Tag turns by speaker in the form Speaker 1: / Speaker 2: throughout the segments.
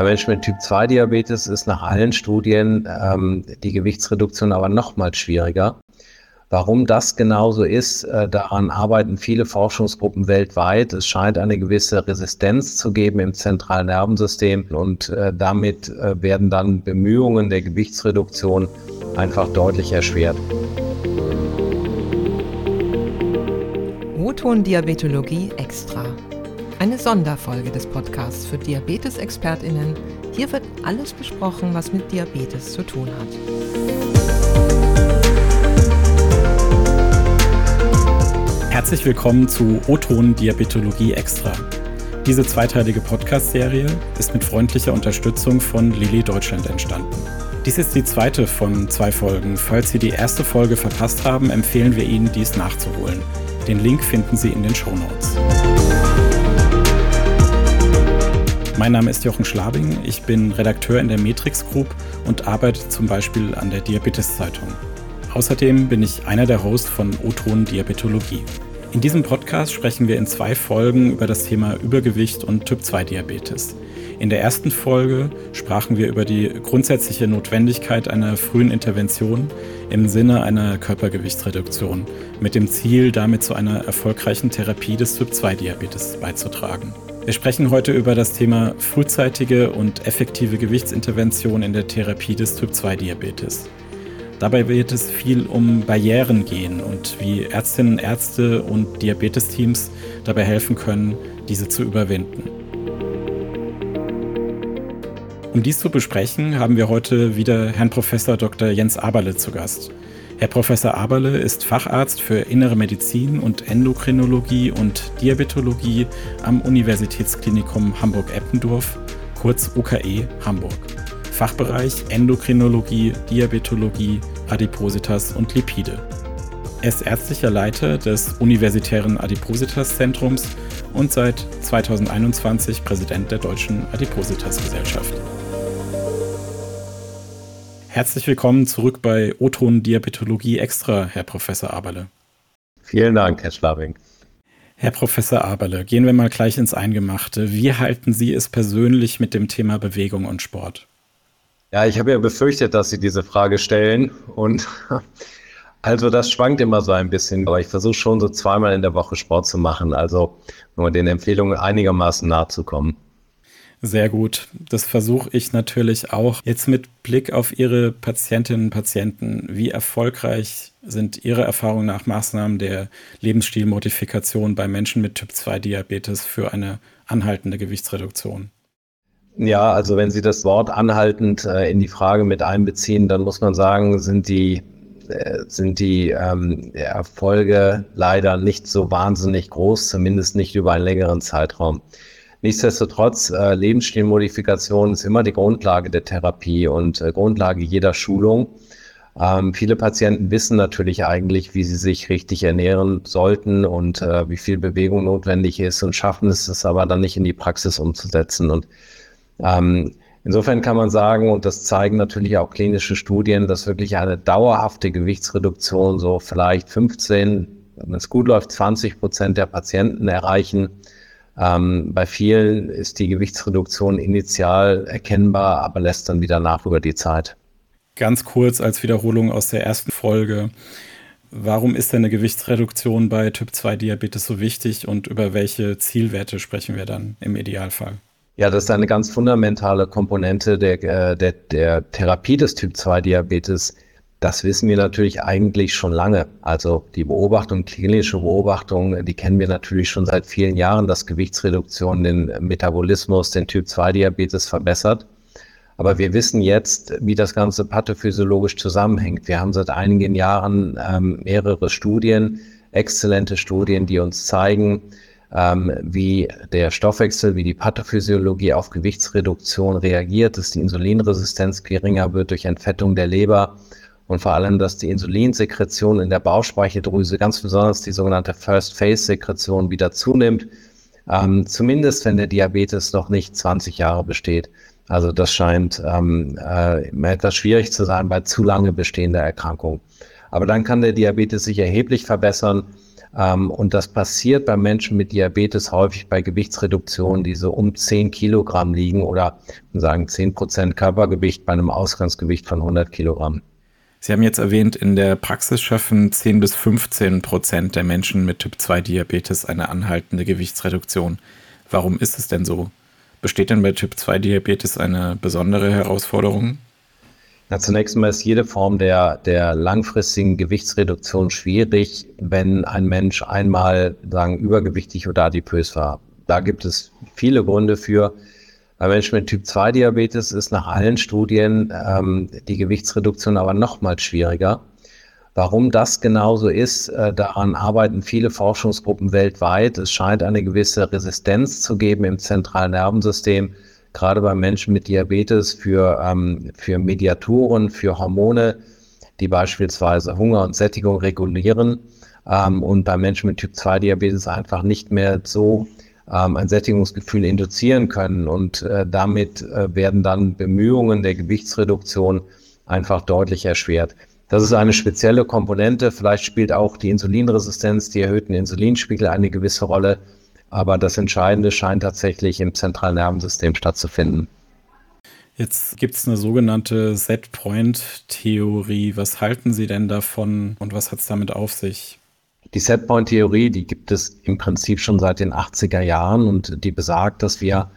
Speaker 1: Bei Menschen mit Typ-2-Diabetes ist nach allen Studien ähm, die Gewichtsreduktion aber noch mal schwieriger. Warum das genauso ist, äh, daran arbeiten viele Forschungsgruppen weltweit. Es scheint eine gewisse Resistenz zu geben im zentralen Nervensystem und äh, damit äh, werden dann Bemühungen der Gewichtsreduktion einfach deutlich erschwert.
Speaker 2: O-Ton-Diabetologie extra. Eine Sonderfolge des Podcasts für Diabetes-ExpertInnen. Hier wird alles besprochen, was mit Diabetes zu tun hat.
Speaker 3: Herzlich willkommen zu O-Ton Diabetologie Extra. Diese zweiteilige Podcast-Serie ist mit freundlicher Unterstützung von Lilly Deutschland entstanden. Dies ist die zweite von zwei Folgen. Falls Sie die erste Folge verpasst haben, empfehlen wir Ihnen, dies nachzuholen. Den Link finden Sie in den Show Notes. Mein Name ist Jochen Schlabing, ich bin Redakteur in der Matrix Group und arbeite zum Beispiel an der Diabetes Zeitung. Außerdem bin ich einer der Hosts von O-Ton Diabetologie. In diesem Podcast sprechen wir in zwei Folgen über das Thema Übergewicht und Typ-2-Diabetes. In der ersten Folge sprachen wir über die grundsätzliche Notwendigkeit einer frühen Intervention im Sinne einer Körpergewichtsreduktion mit dem Ziel, damit zu einer erfolgreichen Therapie des Typ-2-Diabetes beizutragen. Wir sprechen heute über das Thema frühzeitige und effektive Gewichtsintervention in der Therapie des Typ-2-Diabetes. Dabei wird es viel um Barrieren gehen und wie Ärztinnen, Ärzte und Diabetesteams dabei helfen können, diese zu überwinden. Um dies zu besprechen, haben wir heute wieder Herrn Professor Dr. Jens Aberle zu Gast. Herr Professor Aberle ist Facharzt für Innere Medizin und Endokrinologie und Diabetologie am Universitätsklinikum Hamburg-Eppendorf, kurz UKE Hamburg. Fachbereich Endokrinologie, Diabetologie, Adipositas und Lipide. Er ist ärztlicher Leiter des Universitären Adipositas-Zentrums und seit 2021 Präsident der Deutschen Adipositas-Gesellschaft. Herzlich willkommen zurück bei Oton Diabetologie Extra, Herr Professor Aberle.
Speaker 1: Vielen Dank, Herr Schlabing.
Speaker 3: Herr Professor Aberle, gehen wir mal gleich ins Eingemachte. Wie halten Sie es persönlich mit dem Thema Bewegung und Sport?
Speaker 1: Ja, ich habe ja befürchtet, dass Sie diese Frage stellen und also das schwankt immer so ein bisschen, aber ich versuche schon so zweimal in der Woche Sport zu machen, also nur den Empfehlungen einigermaßen nahe zu kommen.
Speaker 3: Sehr gut. Das versuche ich natürlich auch. Jetzt mit Blick auf Ihre Patientinnen und Patienten, wie erfolgreich sind Ihrer Erfahrung nach Maßnahmen der Lebensstilmodifikation bei Menschen mit Typ-2-Diabetes für eine anhaltende Gewichtsreduktion?
Speaker 1: Ja, also wenn Sie das Wort anhaltend äh, in die Frage mit einbeziehen, dann muss man sagen, sind die, äh, sind die ähm, Erfolge leider nicht so wahnsinnig groß, zumindest nicht über einen längeren Zeitraum. Nichtsdestotrotz, äh, Lebensstilmodifikation ist immer die Grundlage der Therapie und äh, Grundlage jeder Schulung. Ähm, viele Patienten wissen natürlich eigentlich, wie sie sich richtig ernähren sollten und äh, wie viel Bewegung notwendig ist und schaffen es es aber dann nicht in die Praxis umzusetzen. Und ähm, insofern kann man sagen, und das zeigen natürlich auch klinische Studien, dass wirklich eine dauerhafte Gewichtsreduktion so vielleicht 15, wenn es gut läuft, 20 Prozent der Patienten erreichen. Ähm, bei vielen ist die Gewichtsreduktion initial erkennbar, aber lässt dann wieder nach über die Zeit.
Speaker 3: Ganz kurz als Wiederholung aus der ersten Folge. Warum ist denn eine Gewichtsreduktion bei Typ-2-Diabetes so wichtig und über welche Zielwerte sprechen wir dann im Idealfall?
Speaker 1: Ja, das ist eine ganz fundamentale Komponente der, äh, der, der Therapie des Typ-2-Diabetes. Das wissen wir natürlich eigentlich schon lange. Also die Beobachtung, klinische Beobachtung, die kennen wir natürlich schon seit vielen Jahren, dass Gewichtsreduktion den Metabolismus, den Typ-2-Diabetes verbessert. Aber wir wissen jetzt, wie das Ganze pathophysiologisch zusammenhängt. Wir haben seit einigen Jahren ähm, mehrere Studien, exzellente Studien, die uns zeigen, ähm, wie der Stoffwechsel, wie die Pathophysiologie auf Gewichtsreduktion reagiert, dass die Insulinresistenz geringer wird durch Entfettung der Leber und vor allem, dass die Insulinsekretion in der Bauchspeicheldrüse, ganz besonders die sogenannte First-Phase-Sekretion wieder zunimmt, ähm, zumindest wenn der Diabetes noch nicht 20 Jahre besteht. Also das scheint ähm, äh, etwas schwierig zu sein bei zu lange bestehender Erkrankungen. Aber dann kann der Diabetes sich erheblich verbessern Ähm, und das passiert bei Menschen mit Diabetes häufig bei Gewichtsreduktionen, die so um 10 Kilogramm liegen oder sagen 10 Prozent Körpergewicht bei einem Ausgangsgewicht von 100 Kilogramm.
Speaker 3: Sie haben jetzt erwähnt, in der Praxis schaffen 10 bis 15 Prozent der Menschen mit Typ-2-Diabetes eine anhaltende Gewichtsreduktion. Warum ist es denn so? Besteht denn bei Typ-2-Diabetes eine besondere Herausforderung?
Speaker 1: Na, zunächst einmal ist jede Form der, der langfristigen Gewichtsreduktion schwierig, wenn ein Mensch einmal sagen, übergewichtig oder adipös war. Da gibt es viele Gründe für. Bei Menschen mit Typ-2-Diabetes ist nach allen Studien ähm, die Gewichtsreduktion aber nochmal schwieriger. Warum das genauso ist, äh, daran arbeiten viele Forschungsgruppen weltweit. Es scheint eine gewisse Resistenz zu geben im zentralen Nervensystem, gerade bei Menschen mit Diabetes für, ähm, für Mediatoren, für Hormone, die beispielsweise Hunger und Sättigung regulieren ähm, und bei Menschen mit Typ-2-Diabetes einfach nicht mehr so ähm, ein Sättigungsgefühl induzieren können. Und äh, damit äh, werden dann Bemühungen der Gewichtsreduktion einfach deutlich erschwert. Das ist eine spezielle Komponente. Vielleicht spielt auch die Insulinresistenz, die erhöhten Insulinspiegel eine gewisse Rolle. Aber das Entscheidende scheint tatsächlich im zentralen Nervensystem stattzufinden.
Speaker 3: Jetzt gibt es eine sogenannte Set-Point-Theorie. Was halten Sie denn davon und was hat es damit auf sich?
Speaker 1: Die Setpoint-Theorie, die gibt es im Prinzip schon seit den 80er Jahren und die besagt, dass wir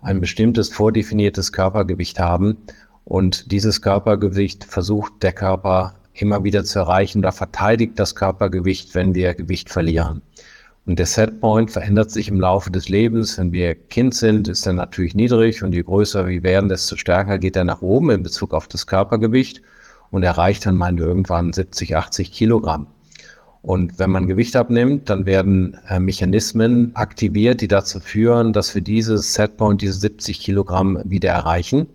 Speaker 1: ein bestimmtes vordefiniertes Körpergewicht haben und dieses Körpergewicht versucht der Körper immer wieder zu erreichen oder verteidigt das Körpergewicht, wenn wir Gewicht verlieren. Und der Setpoint verändert sich im Laufe des Lebens. Wenn wir Kind sind, ist er natürlich niedrig und je größer wir werden, desto stärker geht er nach oben in Bezug auf das Körpergewicht und erreicht dann mal irgendwann 70, 80 Kilogramm. Und wenn man Gewicht abnimmt, dann werden äh, Mechanismen aktiviert, die dazu führen, dass wir dieses Setpoint, diese 70 Kilogramm wieder erreichen.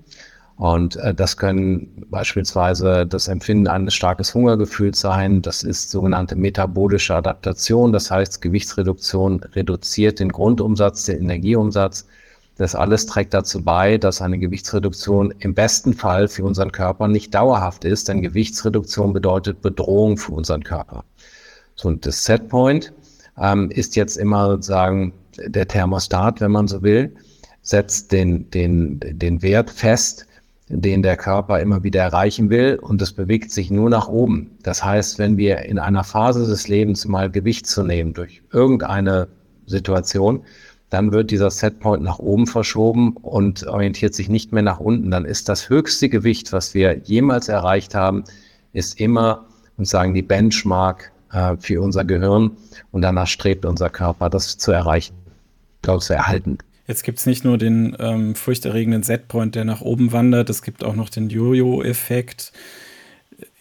Speaker 1: Und äh, das können beispielsweise das Empfinden eines starkes Hungergefühls sein. Das ist sogenannte metabolische Adaptation. Das heißt, Gewichtsreduktion reduziert den Grundumsatz, den Energieumsatz. Das alles trägt dazu bei, dass eine Gewichtsreduktion im besten Fall für unseren Körper nicht dauerhaft ist, denn Gewichtsreduktion bedeutet Bedrohung für unseren Körper. So, und das Setpoint ähm, ist jetzt immer sozusagen der Thermostat, wenn man so will, setzt den, den, den Wert fest, den der Körper immer wieder erreichen will und es bewegt sich nur nach oben. Das heißt, wenn wir in einer Phase des Lebens mal Gewicht zu nehmen durch irgendeine Situation, dann wird dieser Setpoint nach oben verschoben und orientiert sich nicht mehr nach unten. Dann ist das höchste Gewicht, was wir jemals erreicht haben, ist immer und sagen die Benchmark äh, für unser Gehirn und danach strebt unser Körper, das zu erreichen, zu erhalten.
Speaker 3: Jetzt gibt es nicht nur den ähm, furchterregenden Setpoint, der nach oben wandert, es gibt auch noch den Jojo-Effekt.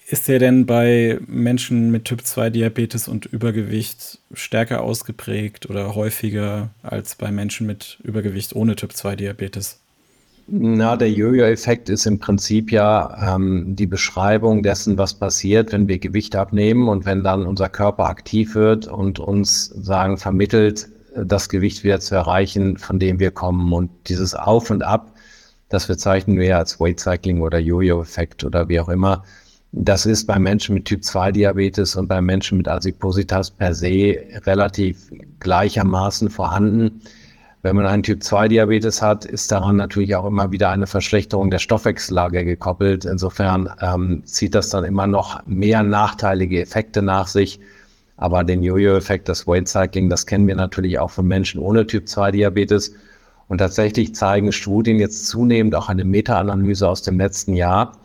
Speaker 3: Ist der denn bei Menschen mit Typ-2-Diabetes und Übergewicht stärker ausgeprägt oder häufiger als bei Menschen mit Übergewicht ohne Typ-2-Diabetes?
Speaker 1: Na, der Jojo-Effekt ist im Prinzip ja ähm, die Beschreibung dessen, was passiert, wenn wir Gewicht abnehmen und wenn dann unser Körper aktiv wird und uns sagen vermittelt, das Gewicht wieder zu erreichen, von dem wir kommen. Und dieses Auf und Ab, das bezeichnen wir ja als Weight Cycling oder Jojo-Effekt oder wie auch immer. Das ist bei Menschen mit Typ-2-Diabetes und bei Menschen mit Adipositas per se relativ gleichermaßen vorhanden. Wenn man einen Typ-2-Diabetes hat, ist daran natürlich auch immer wieder eine Verschlechterung der Stoffwechsellage gekoppelt. Insofern ähm, zieht das dann immer noch mehr nachteilige Effekte nach sich. Aber den Jojo-Effekt, das Weight Cycling, das kennen wir natürlich auch von Menschen ohne Typ-2-Diabetes. Und tatsächlich zeigen Studien jetzt zunehmend auch eine Meta-Analyse aus dem letzten Jahr,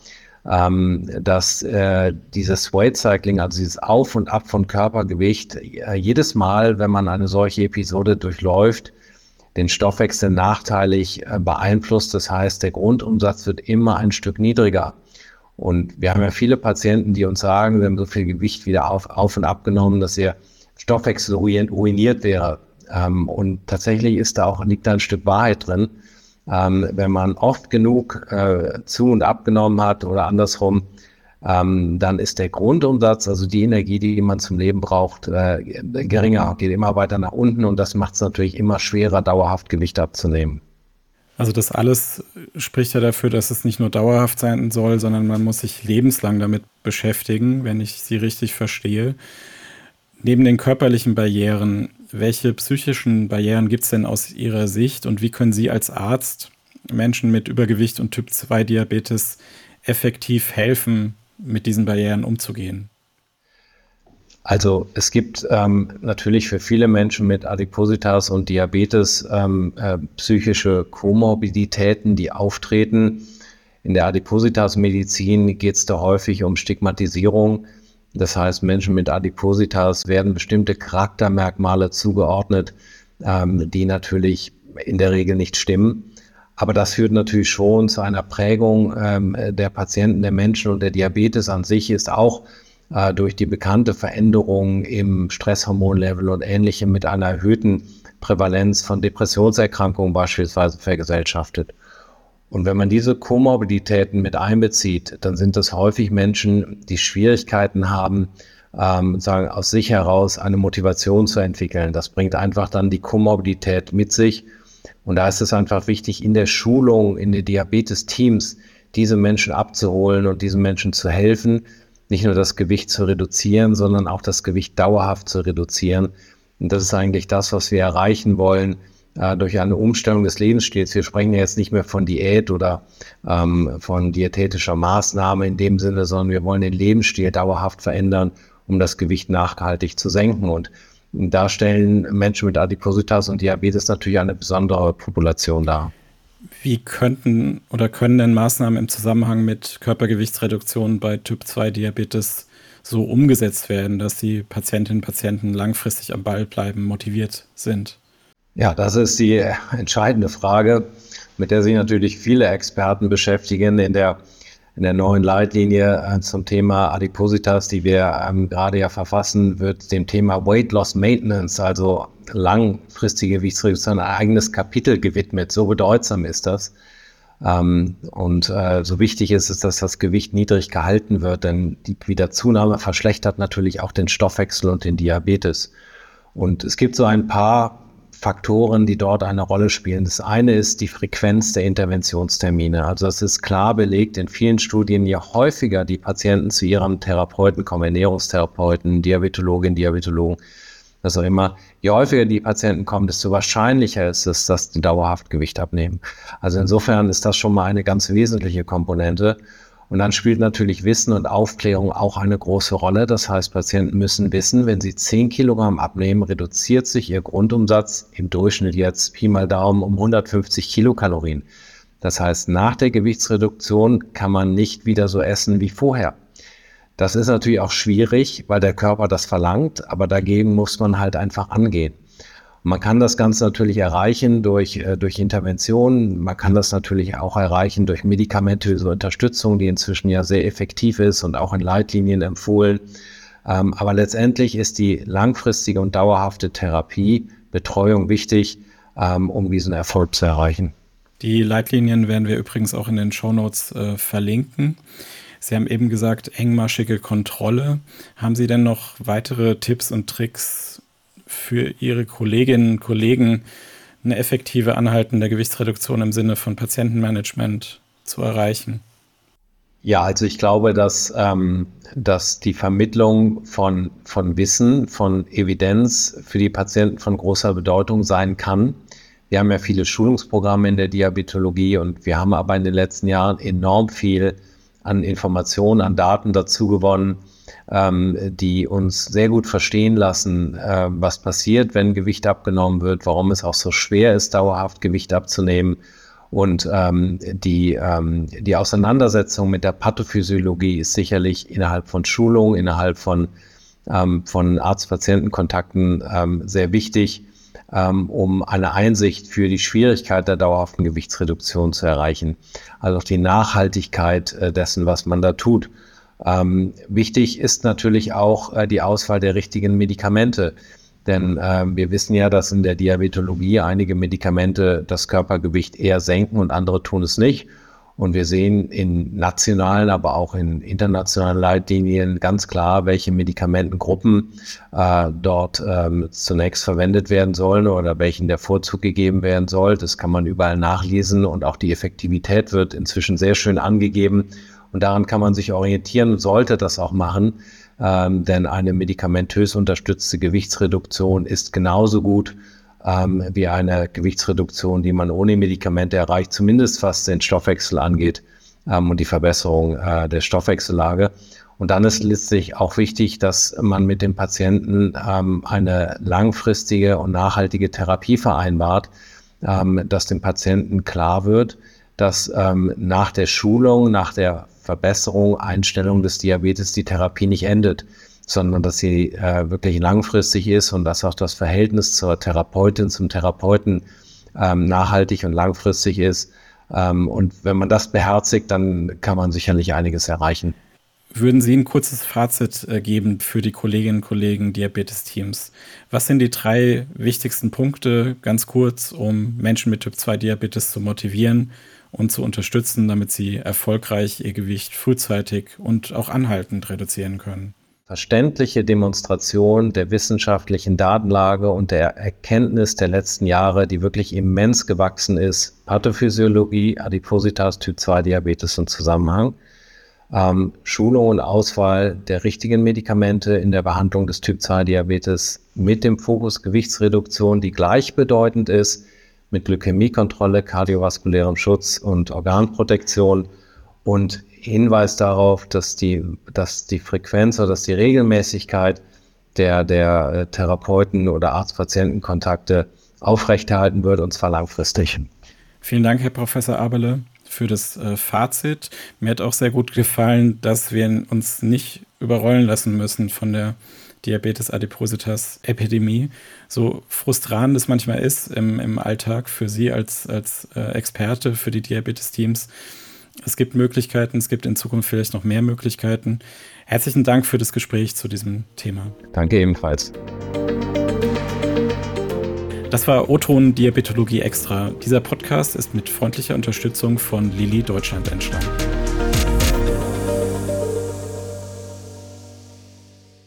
Speaker 1: ähm, dass äh, dieses Weight Cycling, also dieses Auf und Ab von Körpergewicht, äh, jedes Mal, wenn man eine solche Episode durchläuft, den Stoffwechsel nachteilig äh, beeinflusst. Das heißt, der Grundumsatz wird immer ein Stück niedriger. Und wir haben ja viele Patienten, die uns sagen, wir haben so viel Gewicht wieder auf, auf und abgenommen, dass ihr Stoffwechsel ruiniert wäre. Ähm, und tatsächlich ist da auch, liegt da ein Stück Wahrheit drin. Ähm, wenn man oft genug äh, zu und abgenommen hat oder andersrum, ähm, dann ist der Grundumsatz, also die Energie, die man zum Leben braucht, äh, geringer, geht immer weiter nach unten und das macht es natürlich immer schwerer, dauerhaft Gewicht abzunehmen.
Speaker 3: Also das alles spricht ja dafür, dass es nicht nur dauerhaft sein soll, sondern man muss sich lebenslang damit beschäftigen, wenn ich Sie richtig verstehe. Neben den körperlichen Barrieren, welche psychischen Barrieren gibt es denn aus Ihrer Sicht und wie können Sie als Arzt Menschen mit Übergewicht und Typ-2-Diabetes effektiv helfen, mit diesen Barrieren umzugehen?
Speaker 1: Also es gibt ähm, natürlich für viele Menschen mit Adipositas und Diabetes ähm, äh, psychische Komorbiditäten, die auftreten. In der Adipositas-Medizin geht es da häufig um Stigmatisierung. Das heißt, Menschen mit Adipositas werden bestimmte Charaktermerkmale zugeordnet, ähm, die natürlich in der Regel nicht stimmen. Aber das führt natürlich schon zu einer Prägung ähm, der Patienten, der Menschen und der Diabetes an sich ist auch äh, durch die bekannte Veränderung im Stresshormonlevel und ähnlichem mit einer erhöhten Prävalenz von Depressionserkrankungen beispielsweise vergesellschaftet. Und wenn man diese Komorbiditäten mit einbezieht, dann sind das häufig Menschen, die Schwierigkeiten haben, ähm, sagen, aus sich heraus eine Motivation zu entwickeln. Das bringt einfach dann die Komorbidität mit sich. Und da ist es einfach wichtig, in der Schulung, in den Diabetes-Teams, diese Menschen abzuholen und diesen Menschen zu helfen, nicht nur das Gewicht zu reduzieren, sondern auch das Gewicht dauerhaft zu reduzieren. Und das ist eigentlich das, was wir erreichen wollen äh, durch eine Umstellung des Lebensstils. Wir sprechen ja jetzt nicht mehr von Diät oder ähm, von diätetischer Maßnahme in dem Sinne, sondern wir wollen den Lebensstil dauerhaft verändern, um das Gewicht nachhaltig zu senken. Und da stellen Menschen mit Adipositas und Diabetes natürlich eine besondere Population dar.
Speaker 3: Wie könnten oder können denn Maßnahmen im Zusammenhang mit Körpergewichtsreduktion bei Typ-2-Diabetes so umgesetzt werden, dass die Patientinnen und Patienten langfristig am Ball bleiben, motiviert sind?
Speaker 1: Ja, das ist die entscheidende Frage, mit der sich natürlich viele Experten beschäftigen in der in der neuen Leitlinie äh, zum Thema Adipositas, die wir ähm, gerade ja verfassen, wird dem Thema Weight Loss Maintenance, also langfristige Gewichtsreduktion, ein eigenes Kapitel gewidmet. So bedeutsam ist das. Ähm, und äh, so wichtig ist es, dass das Gewicht niedrig gehalten wird, denn die Wiederzunahme verschlechtert natürlich auch den Stoffwechsel und den Diabetes. Und es gibt so ein paar Faktoren, die dort eine Rolle spielen. Das eine ist die Frequenz der Interventionstermine. Also es ist klar belegt in vielen Studien, je häufiger die Patienten zu ihrem Therapeuten kommen, Ernährungstherapeuten, Diabetologin, Diabetologen, auch immer, je häufiger die Patienten kommen, desto wahrscheinlicher ist es, dass die dauerhaft Gewicht abnehmen. Also insofern ist das schon mal eine ganz wesentliche Komponente. Und dann spielt natürlich Wissen und Aufklärung auch eine große Rolle. Das heißt, Patienten müssen wissen, wenn sie 10 Kilogramm abnehmen, reduziert sich ihr Grundumsatz im Durchschnitt jetzt Pi mal Daumen um 150 Kilokalorien. Das heißt, nach der Gewichtsreduktion kann man nicht wieder so essen wie vorher. Das ist natürlich auch schwierig, weil der Körper das verlangt, aber dagegen muss man halt einfach angehen. Man kann das Ganze natürlich erreichen durch, äh, durch Interventionen. Man kann das natürlich auch erreichen durch medikamentöse Unterstützung, die inzwischen ja sehr effektiv ist und auch in Leitlinien empfohlen. Ähm, aber letztendlich ist die langfristige und dauerhafte Therapie, Betreuung wichtig, ähm, um diesen Erfolg zu erreichen.
Speaker 3: Die Leitlinien werden wir übrigens auch in den Shownotes äh, verlinken. Sie haben eben gesagt, engmaschige Kontrolle. Haben Sie denn noch weitere Tipps und Tricks für Ihre Kolleginnen und Kollegen eine effektive anhaltende Gewichtsreduktion im Sinne von Patientenmanagement zu erreichen?
Speaker 1: Ja, also ich glaube, dass, ähm, dass die Vermittlung von, von Wissen, von Evidenz für die Patienten von großer Bedeutung sein kann. Wir haben ja viele Schulungsprogramme in der Diabetologie und wir haben aber in den letzten Jahren enorm viel an Informationen, an Daten dazu gewonnen, ähm, die uns sehr gut verstehen lassen, äh, was passiert, wenn Gewicht abgenommen wird, warum es auch so schwer ist, dauerhaft Gewicht abzunehmen. Und ähm, die, ähm, die Auseinandersetzung mit der Pathophysiologie ist sicherlich innerhalb von Schulung, innerhalb von, ähm, von Arzt-Patienten-Kontakten ähm, sehr wichtig, ähm, um eine Einsicht für die Schwierigkeit der dauerhaften Gewichtsreduktion zu erreichen. Also auch die Nachhaltigkeit äh, dessen, was man da tut. Ähm, wichtig ist natürlich auch äh, die Auswahl der richtigen Medikamente. Denn äh, wir wissen ja, dass in der Diabetologie einige Medikamente das Körpergewicht eher senken und andere tun es nicht. Und wir sehen in nationalen, aber auch in internationalen Leitlinien ganz klar, welche Medikamentengruppen äh, dort ähm, zunächst verwendet werden sollen oder welchen der Vorzug gegeben werden soll. Das kann man überall nachlesen und auch die Effektivität wird inzwischen sehr schön angegeben. Und daran kann man sich orientieren und sollte das auch machen, ähm, denn eine medikamentös unterstützte Gewichtsreduktion ist genauso gut ähm, wie eine Gewichtsreduktion, die man ohne Medikamente erreicht, zumindest was den Stoffwechsel angeht ähm, und die Verbesserung äh, der Stoffwechsellage. Und dann ist letztlich auch wichtig, dass man mit dem Patienten ähm, eine langfristige und nachhaltige Therapie vereinbart, ähm, dass dem Patienten klar wird, dass ähm, nach der Schulung, nach der Verbesserung, Einstellung des Diabetes die Therapie nicht endet, sondern dass sie äh, wirklich langfristig ist und dass auch das Verhältnis zur Therapeutin, zum Therapeuten ähm, nachhaltig und langfristig ist. Ähm, und wenn man das beherzigt, dann kann man sicherlich einiges erreichen.
Speaker 3: Würden Sie ein kurzes Fazit äh, geben für die Kolleginnen und Kollegen Diabetes-Teams? Was sind die drei wichtigsten Punkte, ganz kurz, um Menschen mit Typ-2-Diabetes zu motivieren und zu unterstützen, damit sie erfolgreich ihr Gewicht frühzeitig und auch anhaltend reduzieren können?
Speaker 1: Verständliche Demonstration der wissenschaftlichen Datenlage und der Erkenntnis der letzten Jahre, die wirklich immens gewachsen ist. Pathophysiologie, Adipositas, Typ-2-Diabetes im Zusammenhang ähm, Schulung und Auswahl der richtigen Medikamente in der Behandlung des Typ-2-Diabetes mit dem Fokus Gewichtsreduktion, die gleichbedeutend ist mit Glykämiekontrolle, kardiovaskulärem Schutz und Organprotektion und Hinweis darauf, dass die, dass die Frequenz oder dass die Regelmäßigkeit der, der äh, Therapeuten- oder Arzt-Patienten-Kontakte aufrechterhalten wird, und zwar langfristig.
Speaker 3: Vielen Dank, Herr Professor Abele für das äh, Fazit. Mir hat auch sehr gut gefallen, dass wir uns nicht überrollen lassen müssen von der Diabetes adipositas Epidemie. So frustrierend es manchmal ist im, im Alltag für Sie als, als äh, Experte für die Diabetes-Teams. Es gibt Möglichkeiten, es gibt in Zukunft vielleicht noch mehr Möglichkeiten. Herzlichen Dank für das Gespräch zu diesem Thema.
Speaker 1: Danke ebenfalls.
Speaker 3: Das war O-Ton Diabetologie Extra. Dieser Podcast ist mit freundlicher Unterstützung von Lilly Deutschland entstanden.